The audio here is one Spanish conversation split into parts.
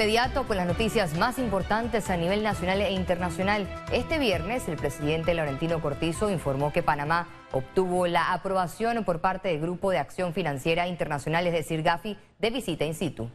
inmediato con las noticias más importantes a nivel nacional e internacional. Este viernes, el presidente Laurentino Cortizo informó que Panamá obtuvo la aprobación por parte del Grupo de Acción Financiera Internacional, es decir, GAFI, de visita in situ.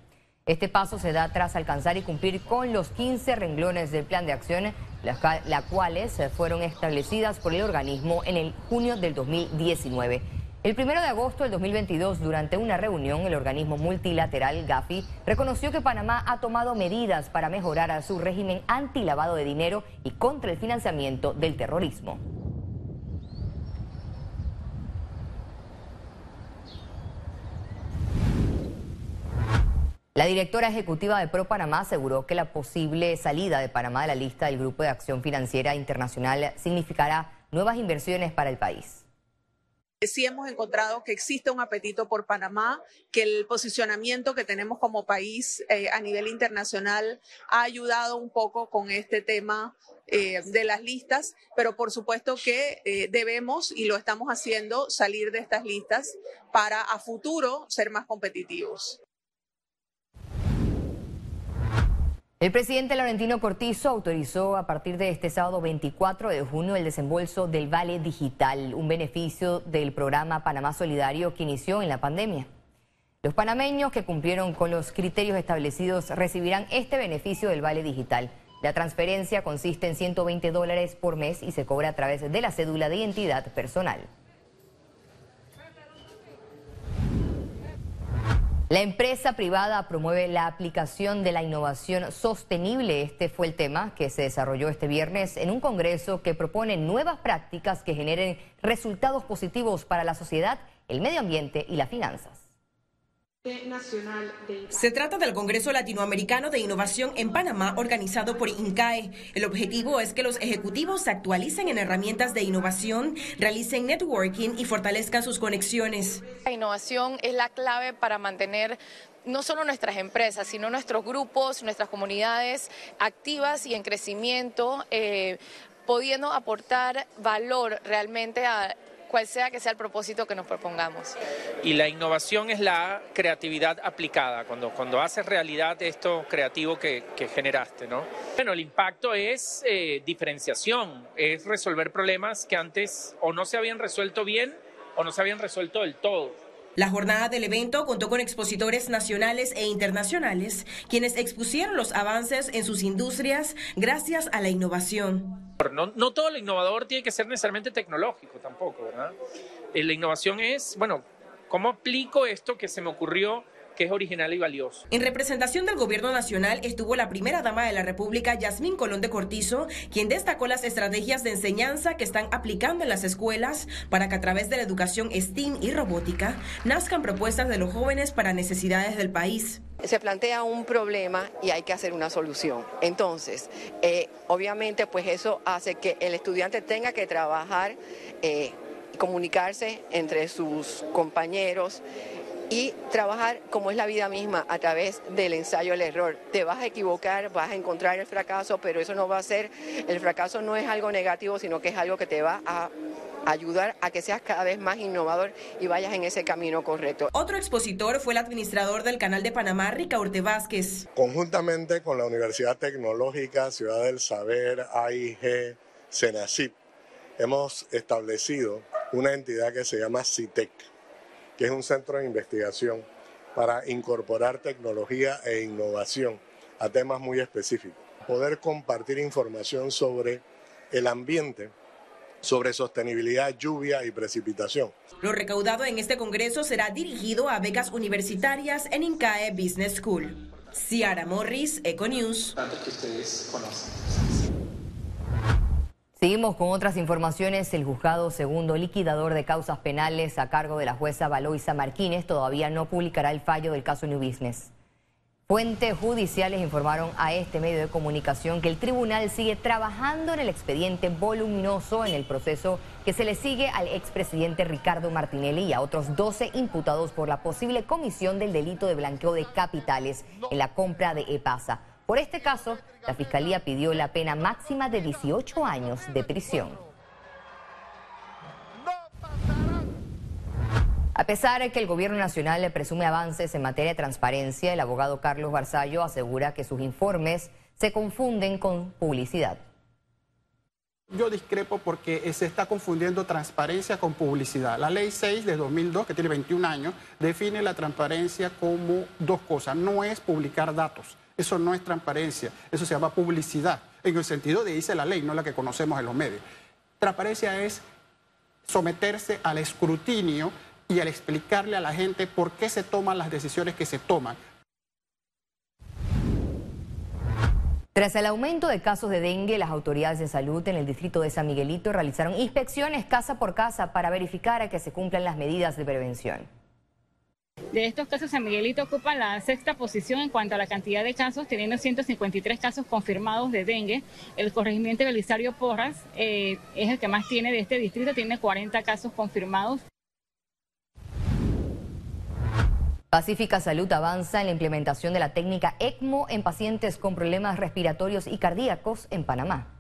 Este paso se da tras alcanzar y cumplir con los 15 renglones del plan de acción, las cuales fueron establecidas por el organismo en el junio del 2019. El primero de agosto del 2022, durante una reunión, el organismo multilateral GAFI reconoció que Panamá ha tomado medidas para mejorar su régimen antilavado de dinero y contra el financiamiento del terrorismo. La directora ejecutiva de Pro Panamá aseguró que la posible salida de Panamá de la lista del Grupo de Acción Financiera Internacional significará nuevas inversiones para el país sí hemos encontrado que existe un apetito por Panamá, que el posicionamiento que tenemos como país eh, a nivel internacional ha ayudado un poco con este tema eh, de las listas, pero por supuesto que eh, debemos, y lo estamos haciendo, salir de estas listas para a futuro ser más competitivos. El presidente Laurentino Cortizo autorizó a partir de este sábado 24 de junio el desembolso del Vale Digital, un beneficio del programa Panamá Solidario que inició en la pandemia. Los panameños que cumplieron con los criterios establecidos recibirán este beneficio del Vale Digital. La transferencia consiste en 120 dólares por mes y se cobra a través de la cédula de identidad personal. La empresa privada promueve la aplicación de la innovación sostenible. Este fue el tema que se desarrolló este viernes en un congreso que propone nuevas prácticas que generen resultados positivos para la sociedad, el medio ambiente y las finanzas. Se trata del Congreso Latinoamericano de Innovación en Panamá, organizado por INCAE. El objetivo es que los ejecutivos se actualicen en herramientas de innovación, realicen networking y fortalezcan sus conexiones. La innovación es la clave para mantener no solo nuestras empresas, sino nuestros grupos, nuestras comunidades activas y en crecimiento, eh, pudiendo aportar valor realmente a cual sea que sea el propósito que nos propongamos. Y la innovación es la creatividad aplicada, cuando, cuando haces realidad esto creativo que, generaste, ¿no? Bueno, el impacto es eh, diferenciación, es resolver problemas que antes o no se habían resuelto bien o no se habían resuelto del todo. La jornada del evento contó con expositores nacionales e internacionales, quienes expusieron los avances en sus industrias gracias a la innovación. No, todo lo innovador tiene que ser necesariamente tecnológico tampoco, ¿verdad? Eh, la innovación es, bueno, ¿cómo aplico esto que se me ocurrió que es original y valioso. En representación del gobierno nacional estuvo la primera dama de la República, Yasmín Colón de Cortizo, quien destacó las estrategias de enseñanza que están aplicando en las escuelas para que a través de la educación STEAM y robótica nazcan propuestas de los jóvenes para necesidades del país. Se plantea un problema y hay que hacer una solución. Entonces, eh, obviamente, pues eso hace que el estudiante tenga que trabajar, eh, comunicarse entre sus compañeros y trabajar como es la vida misma a través del ensayo el error. Te vas a equivocar, vas a encontrar el fracaso, pero eso no va a ser, el fracaso no es algo negativo, sino que es algo que te va a ayudar a que seas cada vez más innovador y vayas en ese camino correcto. Otro expositor fue el administrador del Canal de Panamá, Ricaurte Vázquez. Conjuntamente con la Universidad Tecnológica Ciudad del Saber, AIG, CENACIP, hemos establecido una entidad que se llama CITEC que es un centro de investigación para incorporar tecnología e innovación a temas muy específicos. Poder compartir información sobre el ambiente, sobre sostenibilidad, lluvia y precipitación. Lo recaudado en este congreso será dirigido a becas universitarias en INCAE Business School. Ciara Morris, Econews. que ustedes conocen. Seguimos con otras informaciones. El juzgado segundo liquidador de causas penales a cargo de la jueza Valoisa Martínez todavía no publicará el fallo del caso New Business. Fuentes judiciales informaron a este medio de comunicación que el tribunal sigue trabajando en el expediente voluminoso en el proceso que se le sigue al expresidente Ricardo Martinelli y a otros 12 imputados por la posible comisión del delito de blanqueo de capitales en la compra de EPASA. Por este caso, la Fiscalía pidió la pena máxima de 18 años de prisión. A pesar de que el gobierno nacional le presume avances en materia de transparencia, el abogado Carlos Barzallo asegura que sus informes se confunden con publicidad. Yo discrepo porque se está confundiendo transparencia con publicidad. La ley 6 de 2002, que tiene 21 años, define la transparencia como dos cosas. No es publicar datos, eso no es transparencia, eso se llama publicidad, en el sentido de dice la ley, no la que conocemos en los medios. Transparencia es someterse al escrutinio y al explicarle a la gente por qué se toman las decisiones que se toman. Tras el aumento de casos de dengue, las autoridades de salud en el distrito de San Miguelito realizaron inspecciones casa por casa para verificar a que se cumplan las medidas de prevención. De estos casos, San Miguelito ocupa la sexta posición en cuanto a la cantidad de casos, teniendo 153 casos confirmados de dengue. El corregimiento Belisario Porras eh, es el que más tiene de este distrito, tiene 40 casos confirmados. Pacífica Salud avanza en la implementación de la técnica ECMO en pacientes con problemas respiratorios y cardíacos en Panamá.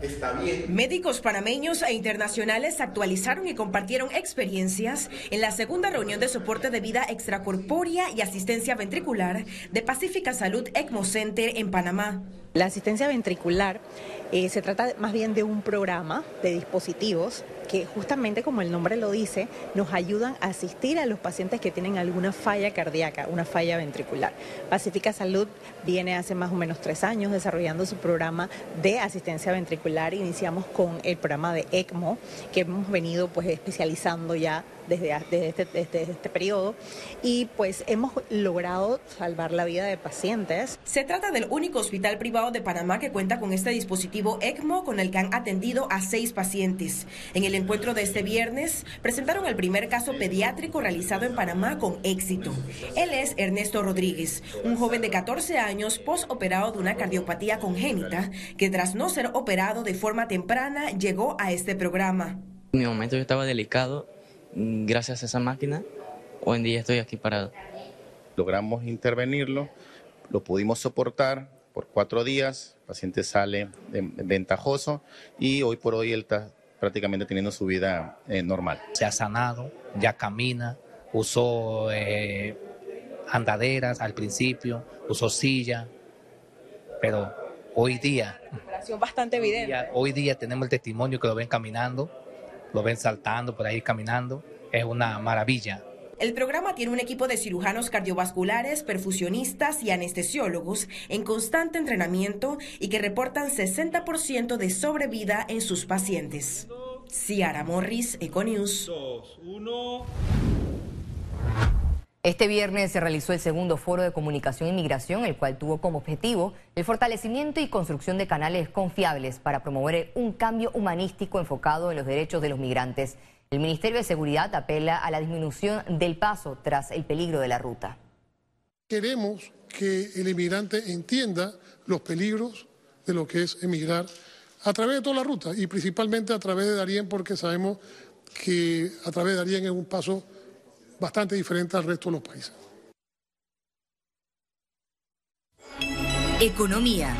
Está bien. Médicos panameños e internacionales actualizaron y compartieron experiencias en la segunda reunión de soporte de vida extracorpórea y asistencia ventricular de Pacífica Salud ECMO Center en Panamá. La asistencia ventricular eh, se trata más bien de un programa de dispositivos que justamente como el nombre lo dice, nos ayudan a asistir a los pacientes que tienen alguna falla cardíaca, una falla ventricular. Pacífica Salud viene hace más o menos tres años desarrollando su programa de asistencia ventricular. Iniciamos con el programa de ECMO, que hemos venido pues especializando ya desde, este, desde, este, periodo y pues hemos logrado salvar la vida de pacientes. Se trata del único hospital privado de Panamá que cuenta con este dispositivo ECMO con el que han atendido a seis pacientes. En el encuentro de este viernes presentaron el primer caso pediátrico realizado en Panamá con éxito. Él es Ernesto Rodríguez, un joven de 14 años postoperado de una cardiopatía congénita que tras no ser operado de forma temprana llegó a este programa. En mi momento yo estaba delicado gracias a esa máquina, hoy en día estoy aquí parado. Logramos intervenirlo, lo pudimos soportar por cuatro días, el paciente sale ventajoso y hoy por hoy él está prácticamente teniendo su vida eh, normal. Se ha sanado, ya camina, usó eh, andaderas al principio, usó silla, pero hoy día... bastante evidente. hoy día tenemos el testimonio que lo ven caminando, lo ven saltando por ahí caminando, es una maravilla. El programa tiene un equipo de cirujanos cardiovasculares, perfusionistas y anestesiólogos en constante entrenamiento y que reportan 60% de sobrevida en sus pacientes. Ciara Morris, Econews. Este viernes se realizó el segundo foro de comunicación e inmigración, el cual tuvo como objetivo el fortalecimiento y construcción de canales confiables para promover un cambio humanístico enfocado en los derechos de los migrantes. El Ministerio de Seguridad apela a la disminución del paso tras el peligro de la ruta. Queremos que el inmigrante entienda los peligros de lo que es emigrar a través de toda la ruta y principalmente a través de Darien porque sabemos que a través de Darien es un paso bastante diferente al resto de los países. Economía.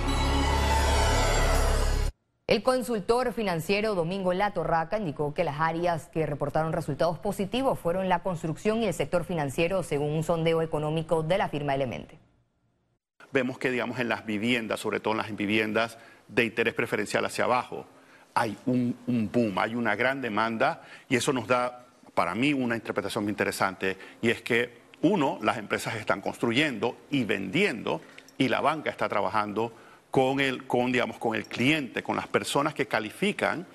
El consultor financiero Domingo Latorraca indicó que las áreas que reportaron resultados positivos fueron la construcción y el sector financiero, según un sondeo económico de la firma Elemente. Vemos que, digamos, en las viviendas, sobre todo en las viviendas de interés preferencial hacia abajo, hay un, un boom, hay una gran demanda y eso nos da para mí una interpretación muy interesante y es que, uno, las empresas están construyendo y vendiendo y la banca está trabajando con el, con, digamos, con el cliente, con las personas que califican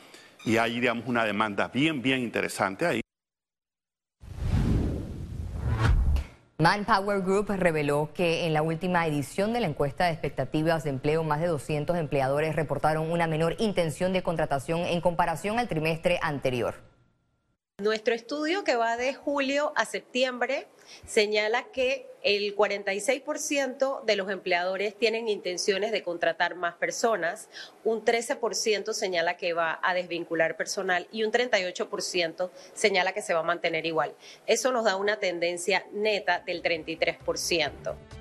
y hay digamos, una demanda bien, bien interesante ahí. Manpower Group reveló que en la última edición de la encuesta de expectativas de empleo, más de 200 empleadores reportaron una menor intención de contratación en comparación al trimestre anterior. Nuestro estudio que va de julio a septiembre señala que el 46% de los empleadores tienen intenciones de contratar más personas, un 13% señala que va a desvincular personal y un 38% señala que se va a mantener igual. Eso nos da una tendencia neta del 33%.